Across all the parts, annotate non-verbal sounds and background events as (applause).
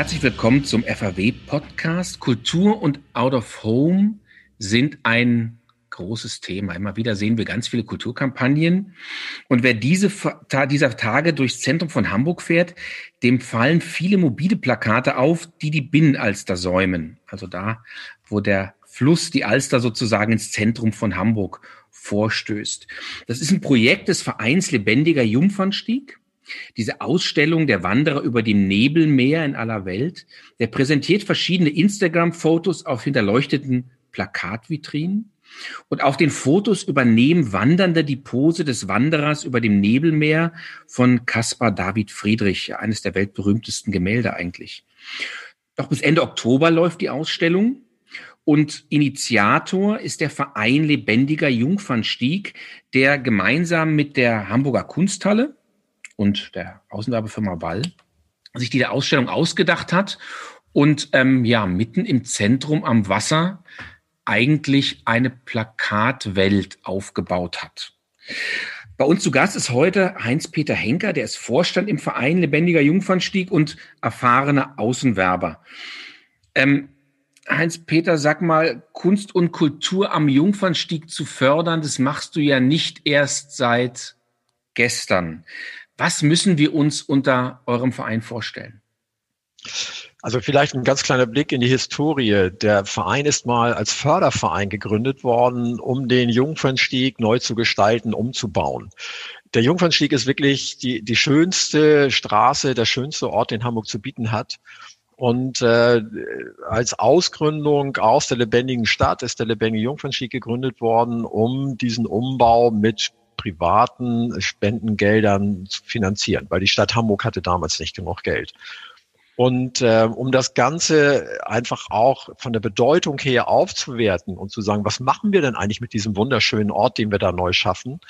Herzlich willkommen zum FAW-Podcast. Kultur und Out of Home sind ein großes Thema. Immer wieder sehen wir ganz viele Kulturkampagnen. Und wer diese, dieser Tage durchs Zentrum von Hamburg fährt, dem fallen viele mobile Plakate auf, die die Binnenalster säumen. Also da, wo der Fluss, die Alster sozusagen ins Zentrum von Hamburg vorstößt. Das ist ein Projekt des Vereins Lebendiger Jungfernstieg. Diese Ausstellung der Wanderer über dem Nebelmeer in aller Welt, der präsentiert verschiedene Instagram-Fotos auf hinterleuchteten Plakatvitrinen. Und auf den Fotos übernehmen Wandernde die Pose des Wanderers über dem Nebelmeer von Caspar David Friedrich, eines der weltberühmtesten Gemälde eigentlich. Doch bis Ende Oktober läuft die Ausstellung. Und Initiator ist der Verein Lebendiger Jungfernstieg, der gemeinsam mit der Hamburger Kunsthalle und der Außenwerbefirma Wall sich die Ausstellung ausgedacht hat und ähm, ja mitten im Zentrum am Wasser eigentlich eine Plakatwelt aufgebaut hat. Bei uns zu Gast ist heute Heinz-Peter Henker, der ist Vorstand im Verein Lebendiger Jungfernstieg und erfahrener Außenwerber. Ähm, Heinz-Peter, sag mal, Kunst und Kultur am Jungfernstieg zu fördern, das machst du ja nicht erst seit gestern. Was müssen wir uns unter eurem Verein vorstellen? Also vielleicht ein ganz kleiner Blick in die Historie. Der Verein ist mal als Förderverein gegründet worden, um den Jungfernstieg neu zu gestalten, umzubauen. Der Jungfernstieg ist wirklich die, die schönste Straße, der schönste Ort, den Hamburg zu bieten hat. Und äh, als Ausgründung aus der lebendigen Stadt ist der lebendige Jungfernstieg gegründet worden, um diesen Umbau mit privaten Spendengeldern zu finanzieren, weil die Stadt Hamburg hatte damals nicht genug Geld. Und äh, um das Ganze einfach auch von der Bedeutung her aufzuwerten und zu sagen, was machen wir denn eigentlich mit diesem wunderschönen Ort, den wir da neu schaffen,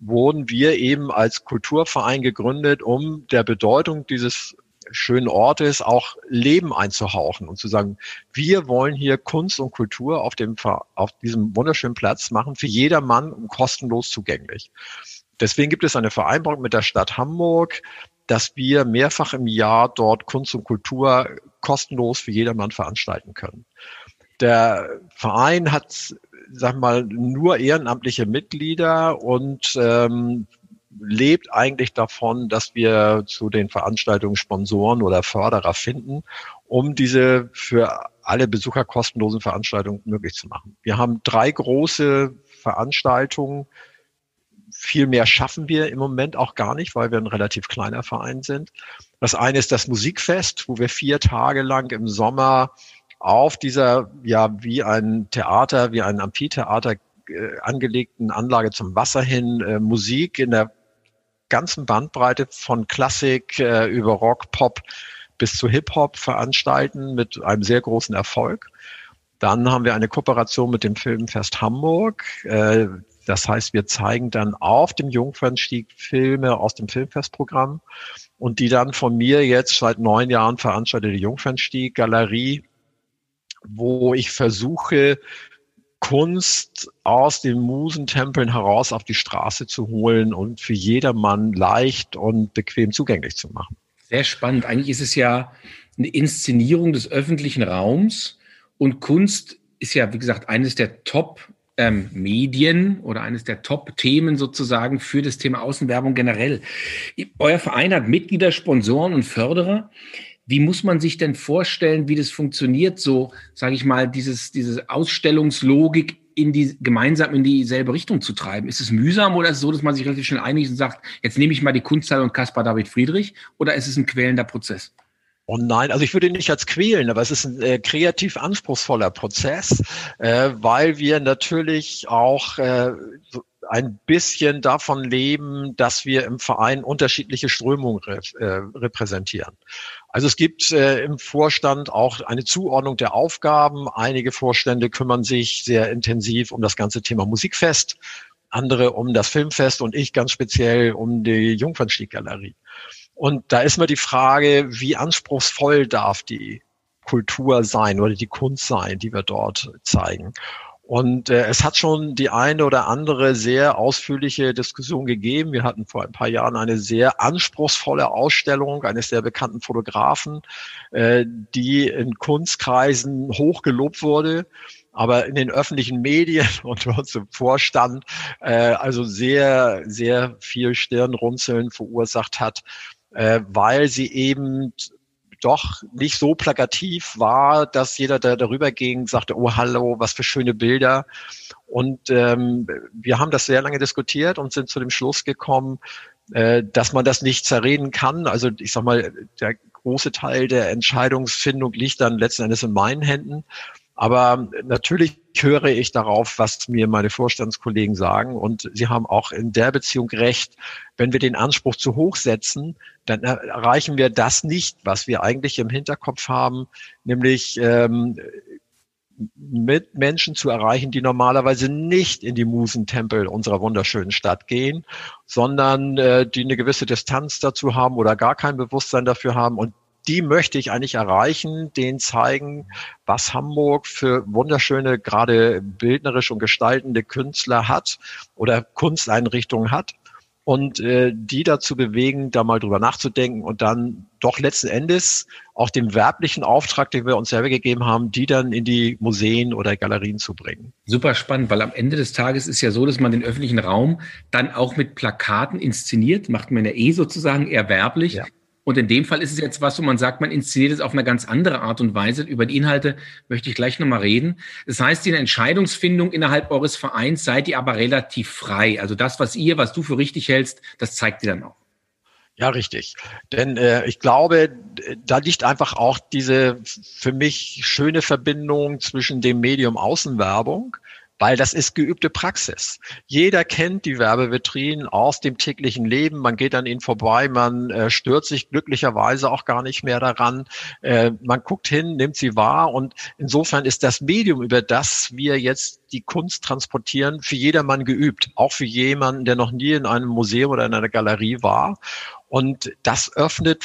wurden wir eben als Kulturverein gegründet, um der Bedeutung dieses schönen Ortes auch Leben einzuhauchen und zu sagen, wir wollen hier Kunst und Kultur auf dem, auf diesem wunderschönen Platz machen, für jedermann kostenlos zugänglich. Deswegen gibt es eine Vereinbarung mit der Stadt Hamburg, dass wir mehrfach im Jahr dort Kunst und Kultur kostenlos für jedermann veranstalten können. Der Verein hat, sag mal, nur ehrenamtliche Mitglieder und ähm, lebt eigentlich davon, dass wir zu den Veranstaltungen Sponsoren oder Förderer finden, um diese für alle Besucher kostenlosen Veranstaltungen möglich zu machen. Wir haben drei große Veranstaltungen. Viel mehr schaffen wir im Moment auch gar nicht, weil wir ein relativ kleiner Verein sind. Das eine ist das Musikfest, wo wir vier Tage lang im Sommer auf dieser, ja, wie ein Theater, wie ein Amphitheater äh, angelegten Anlage zum Wasser hin äh, Musik in der ganzen Bandbreite von Klassik äh, über Rock, Pop bis zu Hip-Hop veranstalten mit einem sehr großen Erfolg. Dann haben wir eine Kooperation mit dem Filmfest Hamburg. Äh, das heißt, wir zeigen dann auf dem Jungfernstieg Filme aus dem Filmfestprogramm und die dann von mir jetzt seit neun Jahren veranstaltete Jungfernstieg Galerie, wo ich versuche, Kunst aus den Musentempeln heraus auf die Straße zu holen und für jedermann leicht und bequem zugänglich zu machen. Sehr spannend. Eigentlich ist es ja eine Inszenierung des öffentlichen Raums und Kunst ist ja, wie gesagt, eines der Top ähm, oder eines der Top-Themen sozusagen für das Thema Außenwerbung generell. Euer Verein hat Mitglieder, Sponsoren und Förderer. Wie muss man sich denn vorstellen, wie das funktioniert, so, sage ich mal, dieses, diese Ausstellungslogik in die, gemeinsam in dieselbe Richtung zu treiben? Ist es mühsam oder ist es so, dass man sich relativ schnell einigt und sagt, jetzt nehme ich mal die Kunsthalle und Caspar David Friedrich oder ist es ein quälender Prozess? Oh nein, also ich würde ihn nicht als quälen, aber es ist ein äh, kreativ anspruchsvoller Prozess, äh, weil wir natürlich auch äh, ein bisschen davon leben, dass wir im Verein unterschiedliche Strömungen äh, repräsentieren. Also es gibt äh, im Vorstand auch eine Zuordnung der Aufgaben. Einige Vorstände kümmern sich sehr intensiv um das ganze Thema Musikfest, andere um das Filmfest und ich ganz speziell um die Jungfernstieg-Galerie. Und da ist mir die Frage, wie anspruchsvoll darf die Kultur sein oder die Kunst sein, die wir dort zeigen. Und äh, es hat schon die eine oder andere sehr ausführliche Diskussion gegeben. Wir hatten vor ein paar Jahren eine sehr anspruchsvolle Ausstellung eines sehr bekannten Fotografen, äh, die in Kunstkreisen hochgelobt wurde aber in den öffentlichen Medien (laughs) und bei uns Vorstand äh, also sehr, sehr viel Stirnrunzeln verursacht hat, äh, weil sie eben doch nicht so plakativ war, dass jeder, der darüber ging, sagte, oh hallo, was für schöne Bilder. Und ähm, wir haben das sehr lange diskutiert und sind zu dem Schluss gekommen, äh, dass man das nicht zerreden kann. Also ich sag mal, der große Teil der Entscheidungsfindung liegt dann letzten Endes in meinen Händen. Aber natürlich höre ich darauf, was mir meine Vorstandskollegen sagen. Und sie haben auch in der Beziehung recht. Wenn wir den Anspruch zu hoch setzen, dann erreichen wir das nicht, was wir eigentlich im Hinterkopf haben, nämlich ähm, mit Menschen zu erreichen, die normalerweise nicht in die Musentempel unserer wunderschönen Stadt gehen, sondern äh, die eine gewisse Distanz dazu haben oder gar kein Bewusstsein dafür haben und die möchte ich eigentlich erreichen, denen zeigen, was Hamburg für wunderschöne, gerade bildnerisch und gestaltende Künstler hat oder Kunsteinrichtungen hat und äh, die dazu bewegen, da mal drüber nachzudenken und dann doch letzten Endes auch den werblichen Auftrag, den wir uns selber gegeben haben, die dann in die Museen oder Galerien zu bringen. Super spannend, weil am Ende des Tages ist ja so, dass man den öffentlichen Raum dann auch mit Plakaten inszeniert, macht man ja eh sozusagen eher werblich. Ja. Und in dem Fall ist es jetzt was, wo man sagt, man inszeniert es auf eine ganz andere Art und Weise. Über die Inhalte möchte ich gleich nochmal reden. Das heißt, in der Entscheidungsfindung innerhalb eures Vereins seid ihr aber relativ frei. Also das, was ihr, was du für richtig hältst, das zeigt ihr dann auch. Ja, richtig. Denn äh, ich glaube, da liegt einfach auch diese für mich schöne Verbindung zwischen dem Medium Außenwerbung weil das ist geübte Praxis. Jeder kennt die Werbevitrinen aus dem täglichen Leben. Man geht an ihnen vorbei, man äh, stört sich glücklicherweise auch gar nicht mehr daran. Äh, man guckt hin, nimmt sie wahr und insofern ist das Medium, über das wir jetzt die Kunst transportieren, für jedermann geübt. Auch für jemanden, der noch nie in einem Museum oder in einer Galerie war. Und das öffnet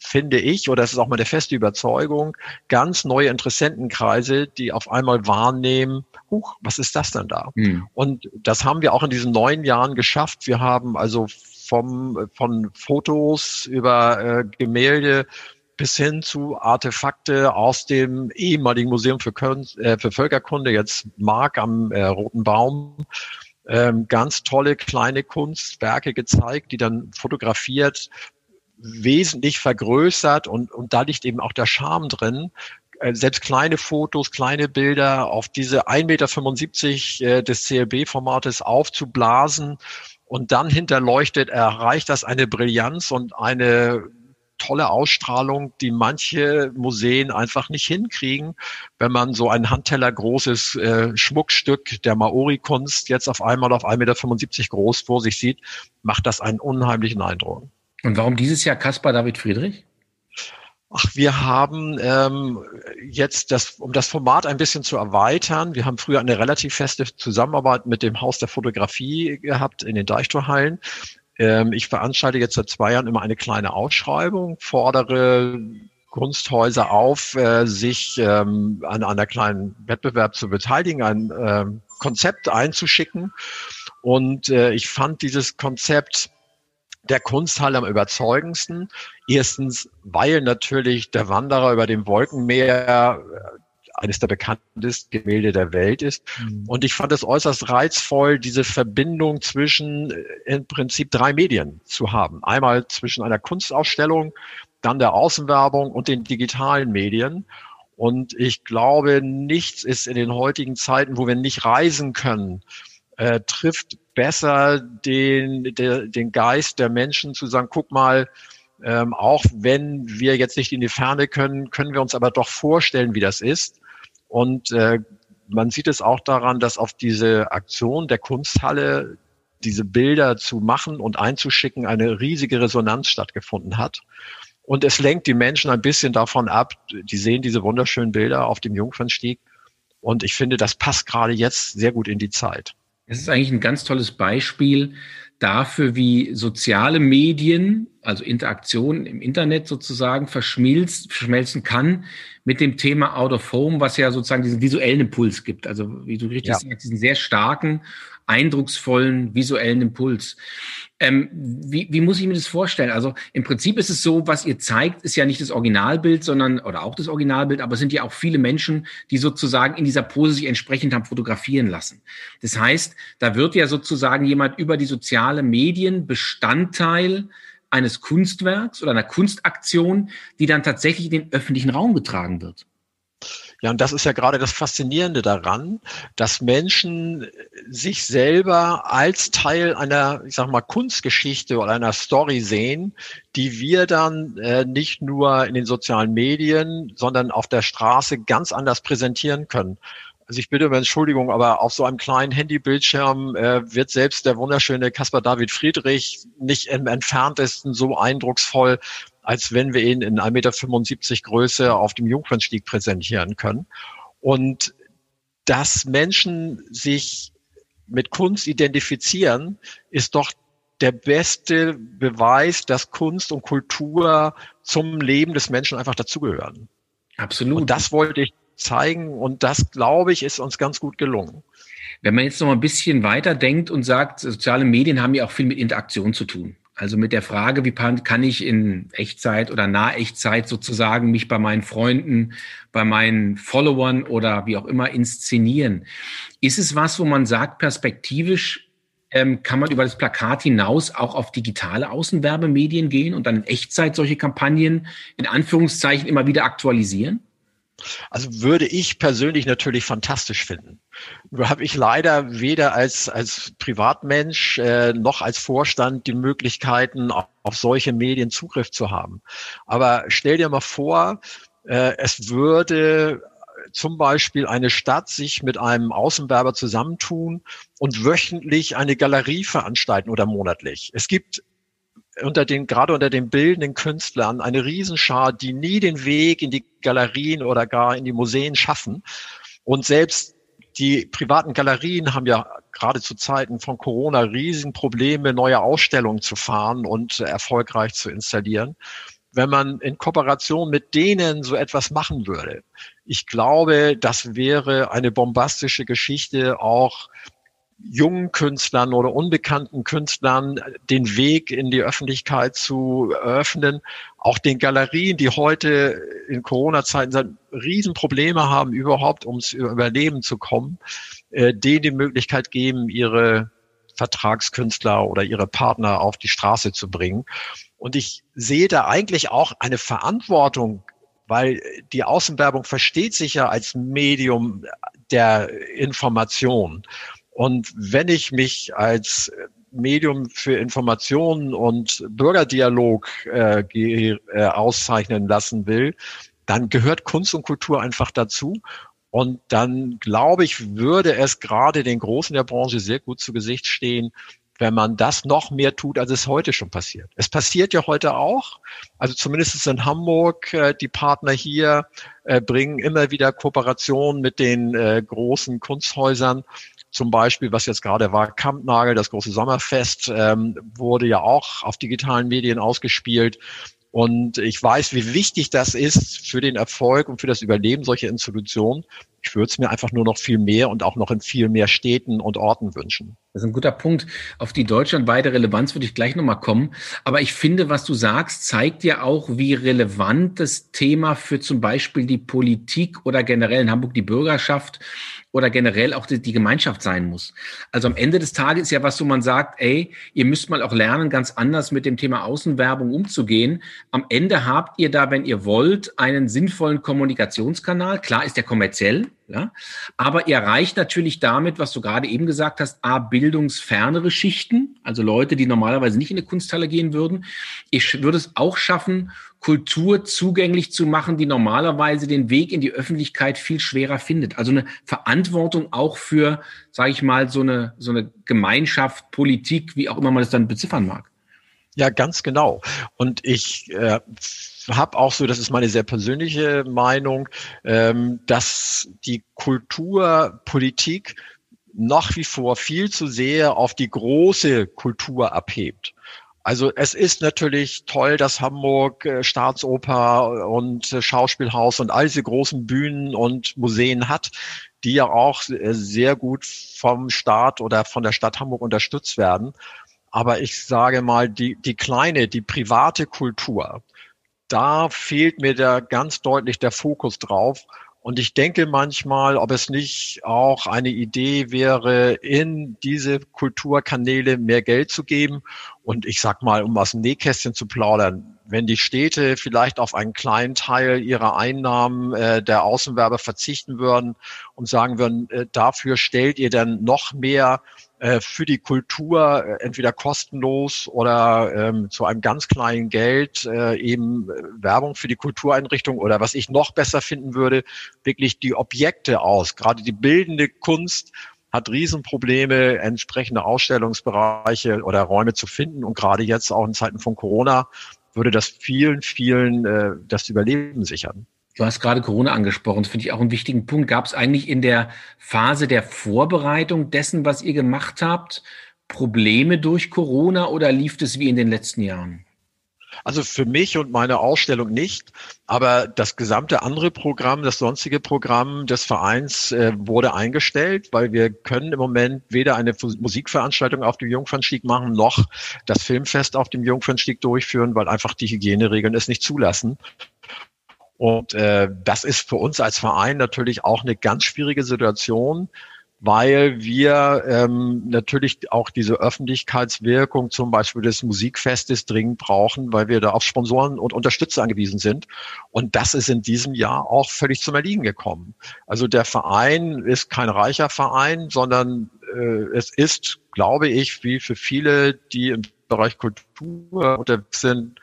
finde ich, oder das ist auch meine feste Überzeugung, ganz neue Interessentenkreise, die auf einmal wahrnehmen, huch, was ist das denn da? Hm. Und das haben wir auch in diesen neun Jahren geschafft. Wir haben also vom, von Fotos über äh, Gemälde bis hin zu Artefakte aus dem ehemaligen Museum für, Kunst, äh, für Völkerkunde, jetzt Mark am äh, Roten Baum, ähm, ganz tolle kleine Kunstwerke gezeigt, die dann fotografiert wesentlich vergrößert und, und da liegt eben auch der Charme drin. Äh, selbst kleine Fotos, kleine Bilder auf diese 1,75 Meter äh, des CLB-Formates aufzublasen und dann hinterleuchtet erreicht das eine Brillanz und eine tolle Ausstrahlung, die manche Museen einfach nicht hinkriegen. Wenn man so ein Handteller großes äh, Schmuckstück der Maori-Kunst jetzt auf einmal auf 1,75 Meter groß vor sich sieht, macht das einen unheimlichen Eindruck. Und warum dieses Jahr Caspar David Friedrich? Ach, wir haben ähm, jetzt das, um das Format ein bisschen zu erweitern, wir haben früher eine relativ feste Zusammenarbeit mit dem Haus der Fotografie gehabt in den Deichtorhallen. Ähm, ich veranstalte jetzt seit zwei Jahren immer eine kleine Ausschreibung, fordere Kunsthäuser auf, äh, sich ähm, an einer kleinen Wettbewerb zu beteiligen, ein äh, Konzept einzuschicken. Und äh, ich fand dieses Konzept der Kunsthalle am überzeugendsten. Erstens, weil natürlich der Wanderer über dem Wolkenmeer äh, eines der bekanntesten Gemälde der Welt ist. Mhm. Und ich fand es äußerst reizvoll, diese Verbindung zwischen äh, im Prinzip drei Medien zu haben. Einmal zwischen einer Kunstausstellung, dann der Außenwerbung und den digitalen Medien. Und ich glaube, nichts ist in den heutigen Zeiten, wo wir nicht reisen können, äh, trifft besser den, der, den Geist der Menschen zu sagen, guck mal, ähm, auch wenn wir jetzt nicht in die Ferne können, können wir uns aber doch vorstellen, wie das ist. Und äh, man sieht es auch daran, dass auf diese Aktion der Kunsthalle diese Bilder zu machen und einzuschicken eine riesige Resonanz stattgefunden hat. Und es lenkt die Menschen ein bisschen davon ab. Die sehen diese wunderschönen Bilder auf dem Jungfernstieg. Und ich finde, das passt gerade jetzt sehr gut in die Zeit. Es ist eigentlich ein ganz tolles Beispiel dafür, wie soziale Medien, also Interaktion im Internet sozusagen, verschmilzt, verschmelzen kann mit dem Thema Out of Home, was ja sozusagen diesen visuellen Impuls gibt. Also wie du richtig ja. sagst, diesen sehr starken, eindrucksvollen visuellen Impuls. Ähm, wie, wie muss ich mir das vorstellen? Also im Prinzip ist es so, was ihr zeigt, ist ja nicht das Originalbild, sondern, oder auch das Originalbild, aber es sind ja auch viele Menschen, die sozusagen in dieser Pose sich entsprechend haben fotografieren lassen. Das heißt, da wird ja sozusagen jemand über die soziale Medien Bestandteil eines Kunstwerks oder einer Kunstaktion, die dann tatsächlich in den öffentlichen Raum getragen wird. Ja, und das ist ja gerade das Faszinierende daran, dass Menschen sich selber als Teil einer, ich sag mal, Kunstgeschichte oder einer Story sehen, die wir dann äh, nicht nur in den sozialen Medien, sondern auf der Straße ganz anders präsentieren können. Also ich bitte um Entschuldigung, aber auf so einem kleinen Handybildschirm äh, wird selbst der wunderschöne Caspar David Friedrich nicht im entferntesten so eindrucksvoll als wenn wir ihn in 1,75 Meter Größe auf dem Jungfernstieg präsentieren können. Und dass Menschen sich mit Kunst identifizieren, ist doch der beste Beweis, dass Kunst und Kultur zum Leben des Menschen einfach dazugehören. Absolut. Und das wollte ich zeigen und das, glaube ich, ist uns ganz gut gelungen. Wenn man jetzt noch mal ein bisschen weiter denkt und sagt, soziale Medien haben ja auch viel mit Interaktion zu tun. Also mit der Frage, wie kann ich in Echtzeit oder Nahechtzeit sozusagen mich bei meinen Freunden, bei meinen Followern oder wie auch immer inszenieren. Ist es was, wo man sagt, perspektivisch ähm, kann man über das Plakat hinaus auch auf digitale Außenwerbemedien gehen und dann in Echtzeit solche Kampagnen in Anführungszeichen immer wieder aktualisieren? Also würde ich persönlich natürlich fantastisch finden. Nur habe ich leider weder als, als Privatmensch äh, noch als Vorstand die Möglichkeiten, auf, auf solche Medien Zugriff zu haben. Aber stell dir mal vor, äh, es würde zum Beispiel eine Stadt sich mit einem Außenwerber zusammentun und wöchentlich eine Galerie veranstalten oder monatlich. Es gibt unter den, gerade unter den bildenden Künstlern eine Riesenschar, die nie den Weg in die Galerien oder gar in die Museen schaffen. Und selbst die privaten Galerien haben ja gerade zu Zeiten von Corona Riesenprobleme, neue Ausstellungen zu fahren und erfolgreich zu installieren. Wenn man in Kooperation mit denen so etwas machen würde, ich glaube, das wäre eine bombastische Geschichte auch jungen Künstlern oder unbekannten Künstlern den Weg in die Öffentlichkeit zu öffnen. Auch den Galerien, die heute in Corona-Zeiten Riesenprobleme haben, überhaupt ums Überleben zu kommen, äh, denen die Möglichkeit geben, ihre Vertragskünstler oder ihre Partner auf die Straße zu bringen. Und ich sehe da eigentlich auch eine Verantwortung, weil die Außenwerbung versteht sich ja als Medium der Information. Und wenn ich mich als Medium für Informationen und Bürgerdialog äh, äh, auszeichnen lassen will, dann gehört Kunst und Kultur einfach dazu. Und dann glaube ich, würde es gerade den Großen der Branche sehr gut zu Gesicht stehen, wenn man das noch mehr tut, als es heute schon passiert. Es passiert ja heute auch, also zumindest in Hamburg, äh, die Partner hier äh, bringen immer wieder Kooperationen mit den äh, großen Kunsthäusern zum Beispiel, was jetzt gerade war, Kampnagel, das große Sommerfest, ähm, wurde ja auch auf digitalen Medien ausgespielt. Und ich weiß, wie wichtig das ist für den Erfolg und für das Überleben solcher Institutionen. Ich würde es mir einfach nur noch viel mehr und auch noch in viel mehr Städten und Orten wünschen. Das ist ein guter Punkt. Auf die deutschlandweite Relevanz würde ich gleich nochmal kommen. Aber ich finde, was du sagst, zeigt ja auch, wie relevant das Thema für zum Beispiel die Politik oder generell in Hamburg die Bürgerschaft oder generell auch die, die, Gemeinschaft sein muss. Also am Ende des Tages ist ja was, wo man sagt, ey, ihr müsst mal auch lernen, ganz anders mit dem Thema Außenwerbung umzugehen. Am Ende habt ihr da, wenn ihr wollt, einen sinnvollen Kommunikationskanal. Klar ist der kommerziell, ja? Aber ihr erreicht natürlich damit, was du gerade eben gesagt hast, A, bildungsfernere Schichten, also Leute, die normalerweise nicht in eine Kunsthalle gehen würden. Ich würde es auch schaffen, Kultur zugänglich zu machen, die normalerweise den Weg in die Öffentlichkeit viel schwerer findet. Also eine Verantwortung auch für, sage ich mal, so eine, so eine Gemeinschaft, Politik, wie auch immer man es dann beziffern mag. Ja, ganz genau. Und ich äh, habe auch so, das ist meine sehr persönliche Meinung, ähm, dass die Kulturpolitik nach wie vor viel zu sehr auf die große Kultur abhebt. Also es ist natürlich toll, dass Hamburg äh, Staatsoper und äh, Schauspielhaus und all diese großen Bühnen und Museen hat, die ja auch äh, sehr gut vom Staat oder von der Stadt Hamburg unterstützt werden. Aber ich sage mal, die, die kleine, die private Kultur, da fehlt mir da ganz deutlich der Fokus drauf. Und ich denke manchmal, ob es nicht auch eine Idee wäre, in diese Kulturkanäle mehr Geld zu geben. Und ich sag mal, um aus dem Nähkästchen zu plaudern, wenn die Städte vielleicht auf einen kleinen Teil ihrer Einnahmen äh, der Außenwerbe verzichten würden und sagen würden, äh, dafür stellt ihr dann noch mehr äh, für die Kultur äh, entweder kostenlos oder ähm, zu einem ganz kleinen Geld äh, eben äh, Werbung für die Kultureinrichtung oder was ich noch besser finden würde, wirklich die Objekte aus. Gerade die bildende Kunst hat Riesenprobleme, entsprechende Ausstellungsbereiche oder Räume zu finden. Und gerade jetzt auch in Zeiten von Corona würde das vielen, vielen äh, das Überleben sichern. Du hast gerade Corona angesprochen, das finde ich auch einen wichtigen Punkt. Gab es eigentlich in der Phase der Vorbereitung dessen, was ihr gemacht habt, Probleme durch Corona oder lief es wie in den letzten Jahren? Also für mich und meine Ausstellung nicht, aber das gesamte andere Programm, das sonstige Programm des Vereins äh, wurde eingestellt, weil wir können im Moment weder eine Musikveranstaltung auf dem Jungfernstieg machen, noch das Filmfest auf dem Jungfernstieg durchführen, weil einfach die Hygieneregeln es nicht zulassen. Und äh, das ist für uns als Verein natürlich auch eine ganz schwierige Situation, weil wir ähm, natürlich auch diese Öffentlichkeitswirkung zum Beispiel des Musikfestes dringend brauchen, weil wir da auf Sponsoren und Unterstützer angewiesen sind. Und das ist in diesem Jahr auch völlig zum Erliegen gekommen. Also der Verein ist kein reicher Verein, sondern äh, es ist, glaube ich, wie für viele, die im Bereich Kultur unterwegs sind,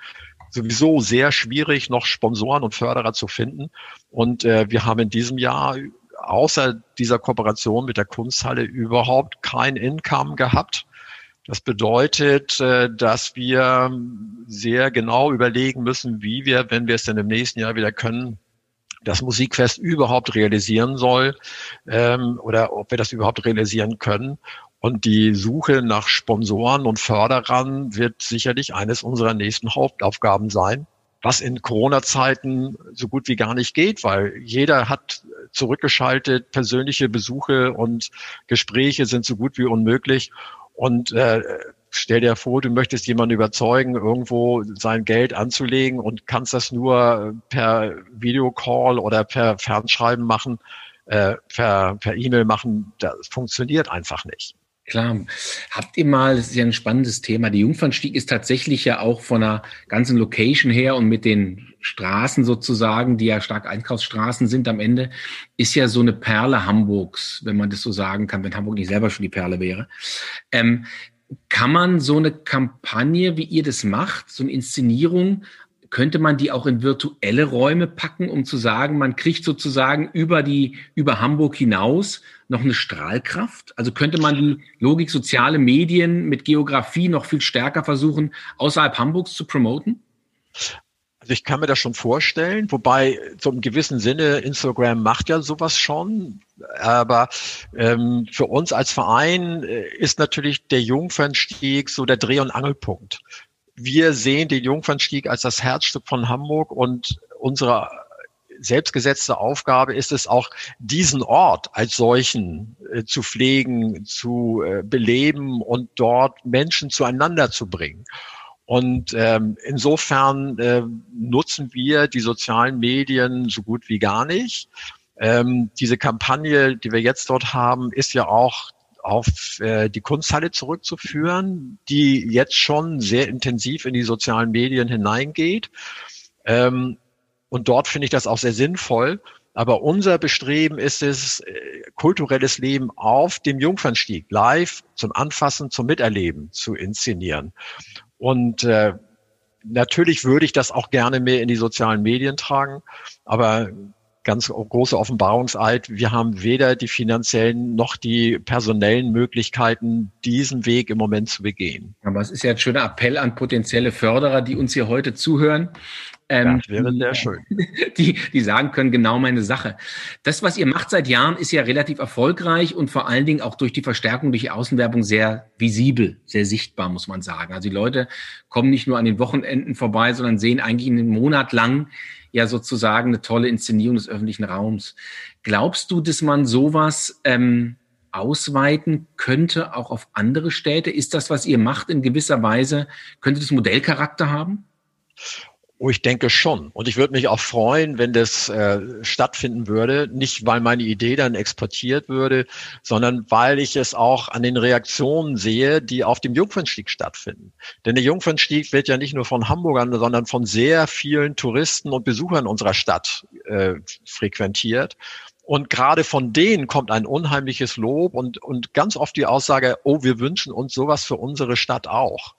sowieso sehr schwierig, noch Sponsoren und Förderer zu finden. Und äh, wir haben in diesem Jahr außer dieser Kooperation mit der Kunsthalle überhaupt kein Income gehabt. Das bedeutet, äh, dass wir sehr genau überlegen müssen, wie wir, wenn wir es denn im nächsten Jahr wieder können, das Musikfest überhaupt realisieren soll ähm, oder ob wir das überhaupt realisieren können. Und die Suche nach Sponsoren und Förderern wird sicherlich eines unserer nächsten Hauptaufgaben sein, was in Corona-Zeiten so gut wie gar nicht geht, weil jeder hat zurückgeschaltet, persönliche Besuche und Gespräche sind so gut wie unmöglich. Und äh, stell dir vor, du möchtest jemanden überzeugen, irgendwo sein Geld anzulegen und kannst das nur per Videocall oder per Fernschreiben machen, äh, per per E-Mail machen. Das funktioniert einfach nicht. Klar. Habt ihr mal, das ist ja ein spannendes Thema, die Jungfernstieg ist tatsächlich ja auch von einer ganzen Location her und mit den Straßen sozusagen, die ja stark Einkaufsstraßen sind am Ende, ist ja so eine Perle Hamburgs, wenn man das so sagen kann, wenn Hamburg nicht selber schon die Perle wäre. Ähm, kann man so eine Kampagne, wie ihr das macht, so eine Inszenierung könnte man die auch in virtuelle Räume packen, um zu sagen, man kriegt sozusagen über die, über Hamburg hinaus noch eine Strahlkraft? Also könnte man die Logik soziale Medien mit Geografie noch viel stärker versuchen, außerhalb Hamburgs zu promoten? Also ich kann mir das schon vorstellen, wobei im gewissen Sinne Instagram macht ja sowas schon. Aber ähm, für uns als Verein äh, ist natürlich der Jungfernstieg so der Dreh- und Angelpunkt wir sehen den Jungfernstieg als das Herzstück von Hamburg und unsere selbstgesetzte Aufgabe ist es auch, diesen Ort als solchen äh, zu pflegen, zu äh, beleben und dort Menschen zueinander zu bringen. Und ähm, insofern äh, nutzen wir die sozialen Medien so gut wie gar nicht. Ähm, diese Kampagne, die wir jetzt dort haben, ist ja auch auf äh, die Kunsthalle zurückzuführen, die jetzt schon sehr intensiv in die sozialen Medien hineingeht. Ähm, und dort finde ich das auch sehr sinnvoll. Aber unser Bestreben ist es, äh, kulturelles Leben auf dem Jungfernstieg live zum Anfassen, zum Miterleben zu inszenieren. Und äh, natürlich würde ich das auch gerne mehr in die sozialen Medien tragen, aber ganz große Offenbarungseid. Wir haben weder die finanziellen noch die personellen Möglichkeiten, diesen Weg im Moment zu begehen. Aber es ist ja ein schöner Appell an potenzielle Förderer, die uns hier heute zuhören. Ähm, das wäre sehr schön. (laughs) Die, die sagen können, genau meine Sache. Das, was ihr macht seit Jahren, ist ja relativ erfolgreich und vor allen Dingen auch durch die Verstärkung, durch die Außenwerbung sehr visibel, sehr sichtbar, muss man sagen. Also die Leute kommen nicht nur an den Wochenenden vorbei, sondern sehen eigentlich einen Monat lang ja sozusagen eine tolle Inszenierung des öffentlichen Raums. Glaubst du, dass man sowas ähm, ausweiten könnte, auch auf andere Städte? Ist das, was ihr macht, in gewisser Weise, könnte das Modellcharakter haben? Oh, ich denke schon. Und ich würde mich auch freuen, wenn das äh, stattfinden würde. Nicht, weil meine Idee dann exportiert würde, sondern weil ich es auch an den Reaktionen sehe, die auf dem Jungfernstieg stattfinden. Denn der Jungfernstieg wird ja nicht nur von Hamburgern, sondern von sehr vielen Touristen und Besuchern unserer Stadt äh, frequentiert. Und gerade von denen kommt ein unheimliches Lob und, und ganz oft die Aussage, oh, wir wünschen uns sowas für unsere Stadt auch.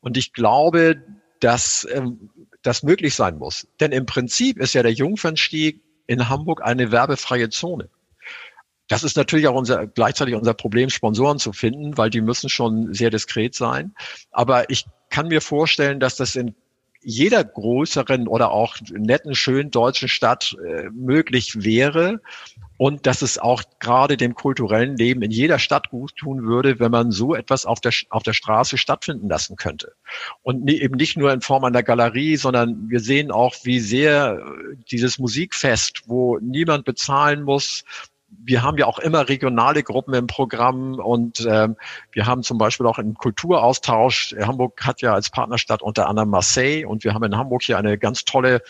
Und ich glaube, dass ähm, das möglich sein muss. Denn im Prinzip ist ja der Jungfernstieg in Hamburg eine werbefreie Zone. Das ist natürlich auch unser, gleichzeitig unser Problem, Sponsoren zu finden, weil die müssen schon sehr diskret sein. Aber ich kann mir vorstellen, dass das in jeder größeren oder auch netten, schönen deutschen Stadt äh, möglich wäre und dass es auch gerade dem kulturellen Leben in jeder Stadt gut tun würde, wenn man so etwas auf der, auf der Straße stattfinden lassen könnte. Und eben nicht nur in Form einer Galerie, sondern wir sehen auch, wie sehr äh, dieses Musikfest, wo niemand bezahlen muss, wir haben ja auch immer regionale Gruppen im Programm und ähm, wir haben zum Beispiel auch einen Kulturaustausch. Hamburg hat ja als Partnerstadt unter anderem Marseille und wir haben in Hamburg hier eine ganz tolle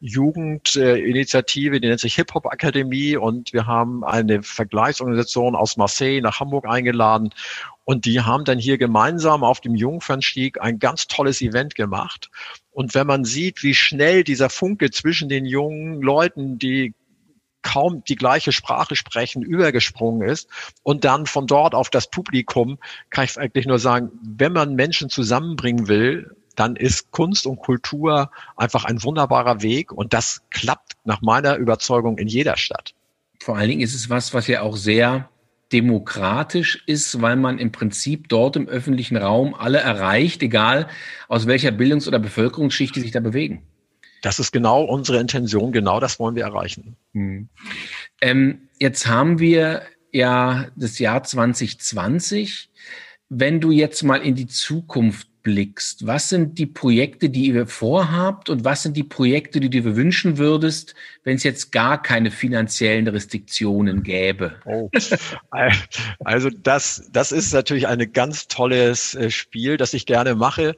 Jugendinitiative, die nennt sich Hip-Hop Akademie und wir haben eine Vergleichsorganisation aus Marseille nach Hamburg eingeladen und die haben dann hier gemeinsam auf dem Jungfernstieg ein ganz tolles Event gemacht. Und wenn man sieht, wie schnell dieser Funke zwischen den jungen Leuten, die kaum die gleiche Sprache sprechen, übergesprungen ist und dann von dort auf das Publikum, kann ich eigentlich nur sagen, wenn man Menschen zusammenbringen will, dann ist Kunst und Kultur einfach ein wunderbarer Weg und das klappt nach meiner Überzeugung in jeder Stadt. Vor allen Dingen ist es was, was ja auch sehr demokratisch ist, weil man im Prinzip dort im öffentlichen Raum alle erreicht, egal aus welcher Bildungs- oder Bevölkerungsschicht die sich da bewegen. Das ist genau unsere Intention, genau das wollen wir erreichen. Hm. Ähm, jetzt haben wir ja das Jahr 2020. Wenn du jetzt mal in die Zukunft blickst, was sind die Projekte, die ihr vorhabt und was sind die Projekte, die du dir wünschen würdest, wenn es jetzt gar keine finanziellen Restriktionen gäbe? Oh. (laughs) Also das, das ist natürlich ein ganz tolles äh, Spiel, das ich gerne mache.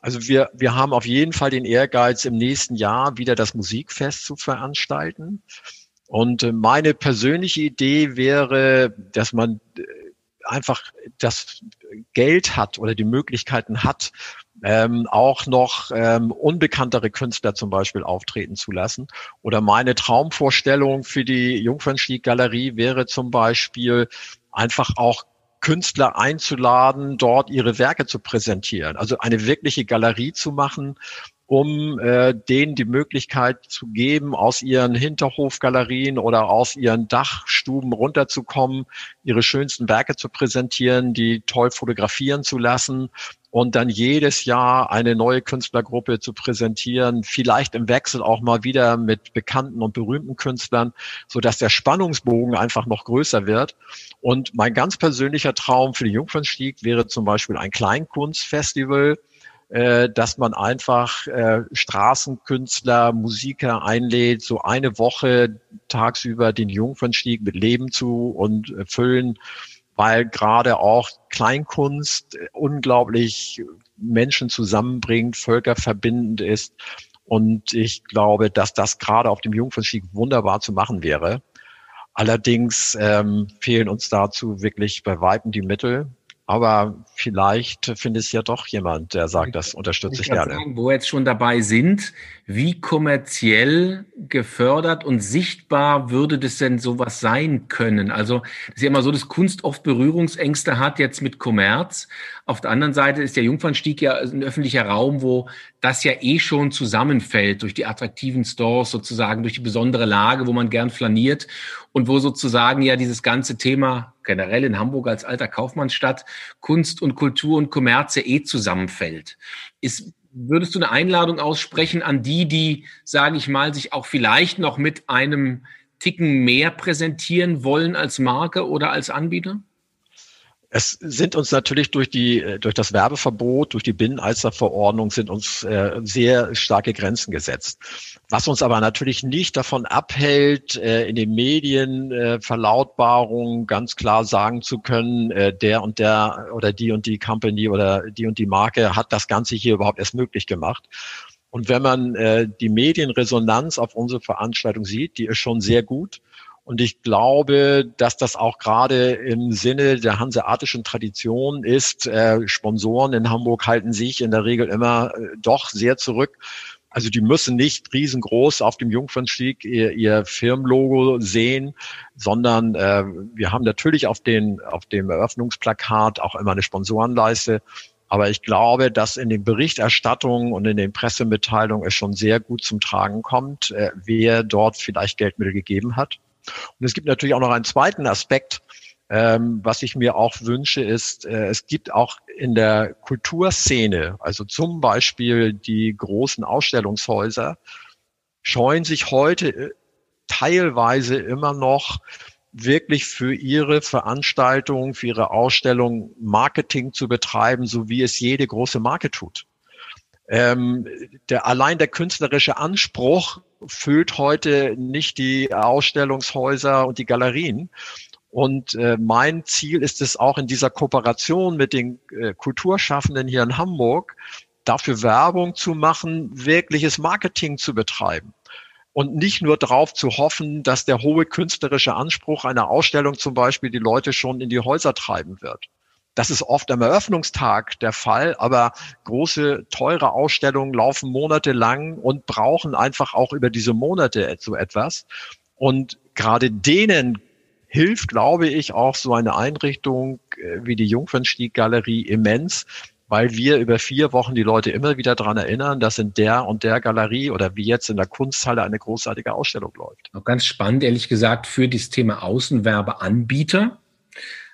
Also wir, wir haben auf jeden Fall den Ehrgeiz, im nächsten Jahr wieder das Musikfest zu veranstalten. Und äh, meine persönliche Idee wäre, dass man äh, einfach das Geld hat oder die Möglichkeiten hat, ähm, auch noch ähm, unbekanntere Künstler zum Beispiel auftreten zu lassen. Oder meine Traumvorstellung für die Jungfernstieg-Galerie wäre zum Beispiel einfach auch Künstler einzuladen, dort ihre Werke zu präsentieren. Also eine wirkliche Galerie zu machen, um äh, denen die Möglichkeit zu geben, aus ihren Hinterhofgalerien oder aus ihren Dachstuben runterzukommen, ihre schönsten Werke zu präsentieren, die toll fotografieren zu lassen und dann jedes Jahr eine neue Künstlergruppe zu präsentieren, vielleicht im Wechsel auch mal wieder mit bekannten und berühmten Künstlern, so dass der Spannungsbogen einfach noch größer wird. Und mein ganz persönlicher Traum für den Jungfernstieg wäre zum Beispiel ein Kleinkunstfestival, äh, dass man einfach äh, Straßenkünstler, Musiker einlädt, so eine Woche tagsüber den Jungfernstieg mit Leben zu und äh, füllen weil gerade auch Kleinkunst unglaublich Menschen zusammenbringt, Völker verbindend ist. Und ich glaube, dass das gerade auf dem Jungfernstieg wunderbar zu machen wäre. Allerdings ähm, fehlen uns dazu wirklich bei Weitem die Mittel. Aber vielleicht findet es ja doch jemand, der sagt, das unterstütze ich, ich gerne. Sagen, wo wir jetzt schon dabei sind, wie kommerziell gefördert und sichtbar würde das denn sowas sein können? Also, es ist ja immer so, dass Kunst oft Berührungsängste hat jetzt mit Kommerz. Auf der anderen Seite ist der Jungfernstieg ja ein öffentlicher Raum, wo das ja eh schon zusammenfällt durch die attraktiven Stores sozusagen, durch die besondere Lage, wo man gern flaniert und wo sozusagen ja dieses ganze Thema generell in Hamburg als alter Kaufmannsstadt Kunst und Kultur und Kommerz eh zusammenfällt. Ist würdest du eine Einladung aussprechen an die, die, sage ich mal, sich auch vielleicht noch mit einem Ticken mehr präsentieren wollen als Marke oder als Anbieter? Es sind uns natürlich durch die äh, durch das Werbeverbot, durch die Binnenalsterverordnung sind uns äh, sehr starke Grenzen gesetzt. Was uns aber natürlich nicht davon abhält, äh, in den Medien äh, Verlautbarungen ganz klar sagen zu können, äh, der und der oder die und die Company oder die und die Marke hat das Ganze hier überhaupt erst möglich gemacht. Und wenn man äh, die Medienresonanz auf unsere Veranstaltung sieht, die ist schon sehr gut. Und ich glaube, dass das auch gerade im Sinne der hanseatischen Tradition ist. Äh, Sponsoren in Hamburg halten sich in der Regel immer äh, doch sehr zurück. Also die müssen nicht riesengroß auf dem Jungfernstieg ihr, ihr Firmenlogo sehen, sondern äh, wir haben natürlich auf, den, auf dem Eröffnungsplakat auch immer eine Sponsorenleiste. Aber ich glaube, dass in den Berichterstattungen und in den Pressemitteilungen es schon sehr gut zum Tragen kommt, äh, wer dort vielleicht Geldmittel gegeben hat. Und es gibt natürlich auch noch einen zweiten Aspekt, ähm, was ich mir auch wünsche, ist, äh, es gibt auch in der Kulturszene, also zum Beispiel die großen Ausstellungshäuser, scheuen sich heute äh, teilweise immer noch wirklich für ihre Veranstaltung, für ihre Ausstellung Marketing zu betreiben, so wie es jede große Marke tut. Ähm, der, allein der künstlerische Anspruch füllt heute nicht die Ausstellungshäuser und die Galerien. Und äh, mein Ziel ist es auch in dieser Kooperation mit den äh, Kulturschaffenden hier in Hamburg, dafür Werbung zu machen, wirkliches Marketing zu betreiben. Und nicht nur darauf zu hoffen, dass der hohe künstlerische Anspruch einer Ausstellung zum Beispiel die Leute schon in die Häuser treiben wird. Das ist oft am Eröffnungstag der Fall, aber große, teure Ausstellungen laufen monatelang und brauchen einfach auch über diese Monate so etwas. Und gerade denen hilft, glaube ich, auch so eine Einrichtung äh, wie die Jungfernstieg-Galerie immens, weil wir über vier Wochen die Leute immer wieder dran erinnern, dass in der und der Galerie oder wie jetzt in der Kunsthalle eine großartige Ausstellung läuft. Auch ganz spannend, ehrlich gesagt, für dieses Thema Außenwerbeanbieter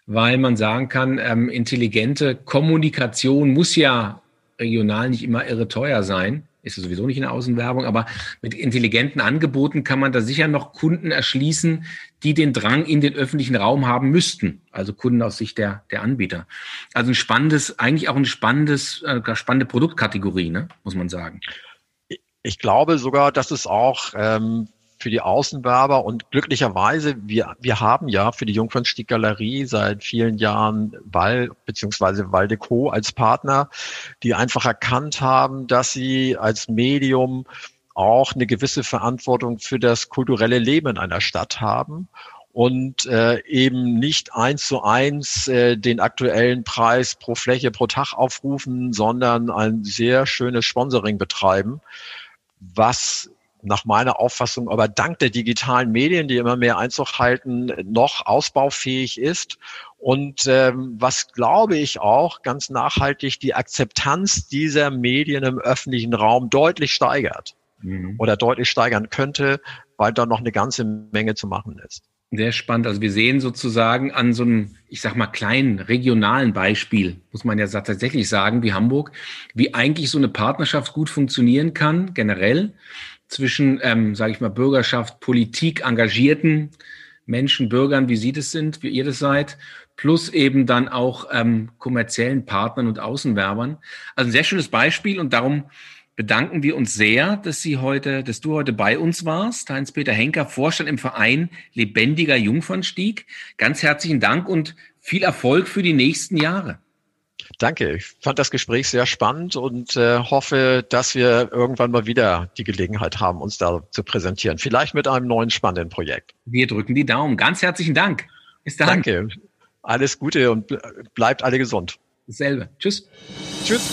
weil man sagen kann, ähm, intelligente Kommunikation muss ja regional nicht immer irre teuer sein. Ist es sowieso nicht in der Außenwerbung, aber mit intelligenten Angeboten kann man da sicher noch Kunden erschließen, die den Drang in den öffentlichen Raum haben müssten. Also Kunden aus Sicht der, der Anbieter. Also ein spannendes, eigentlich auch ein spannendes, äh, spannende Produktkategorie, ne? muss man sagen. Ich glaube sogar, dass es auch ähm, für die Außenwerber und glücklicherweise, wir, wir haben ja für die Jungfernstieg Galerie seit vielen Jahren Wall bzw. Waldeco als Partner, die einfach erkannt haben, dass sie als Medium auch eine gewisse Verantwortung für das kulturelle Leben einer Stadt haben und äh, eben nicht eins zu eins äh, den aktuellen Preis pro Fläche pro Tag aufrufen, sondern ein sehr schönes Sponsoring betreiben, was nach meiner Auffassung aber dank der digitalen Medien, die immer mehr Einzug halten, noch ausbaufähig ist. Und ähm, was glaube ich auch ganz nachhaltig die Akzeptanz dieser Medien im öffentlichen Raum deutlich steigert mhm. oder deutlich steigern könnte, weil da noch eine ganze Menge zu machen ist. Sehr spannend. Also wir sehen sozusagen an so einem, ich sag mal, kleinen regionalen Beispiel, muss man ja tatsächlich sagen, wie Hamburg, wie eigentlich so eine Partnerschaft gut funktionieren kann, generell zwischen, ähm, sage ich mal, Bürgerschaft, Politik, engagierten Menschen, Bürgern, wie Sie das sind, wie ihr das seid, plus eben dann auch ähm, kommerziellen Partnern und Außenwerbern. Also ein sehr schönes Beispiel und darum bedanken wir uns sehr, dass Sie heute, dass du heute bei uns warst. Heinz-Peter Henker, Vorstand im Verein Lebendiger Jungfernstieg. Ganz herzlichen Dank und viel Erfolg für die nächsten Jahre. Danke. Ich fand das Gespräch sehr spannend und äh, hoffe, dass wir irgendwann mal wieder die Gelegenheit haben, uns da zu präsentieren. Vielleicht mit einem neuen spannenden Projekt. Wir drücken die Daumen. Ganz herzlichen Dank. Bis dann. Danke. Alles Gute und bleibt alle gesund. Dasselbe. Tschüss. Tschüss.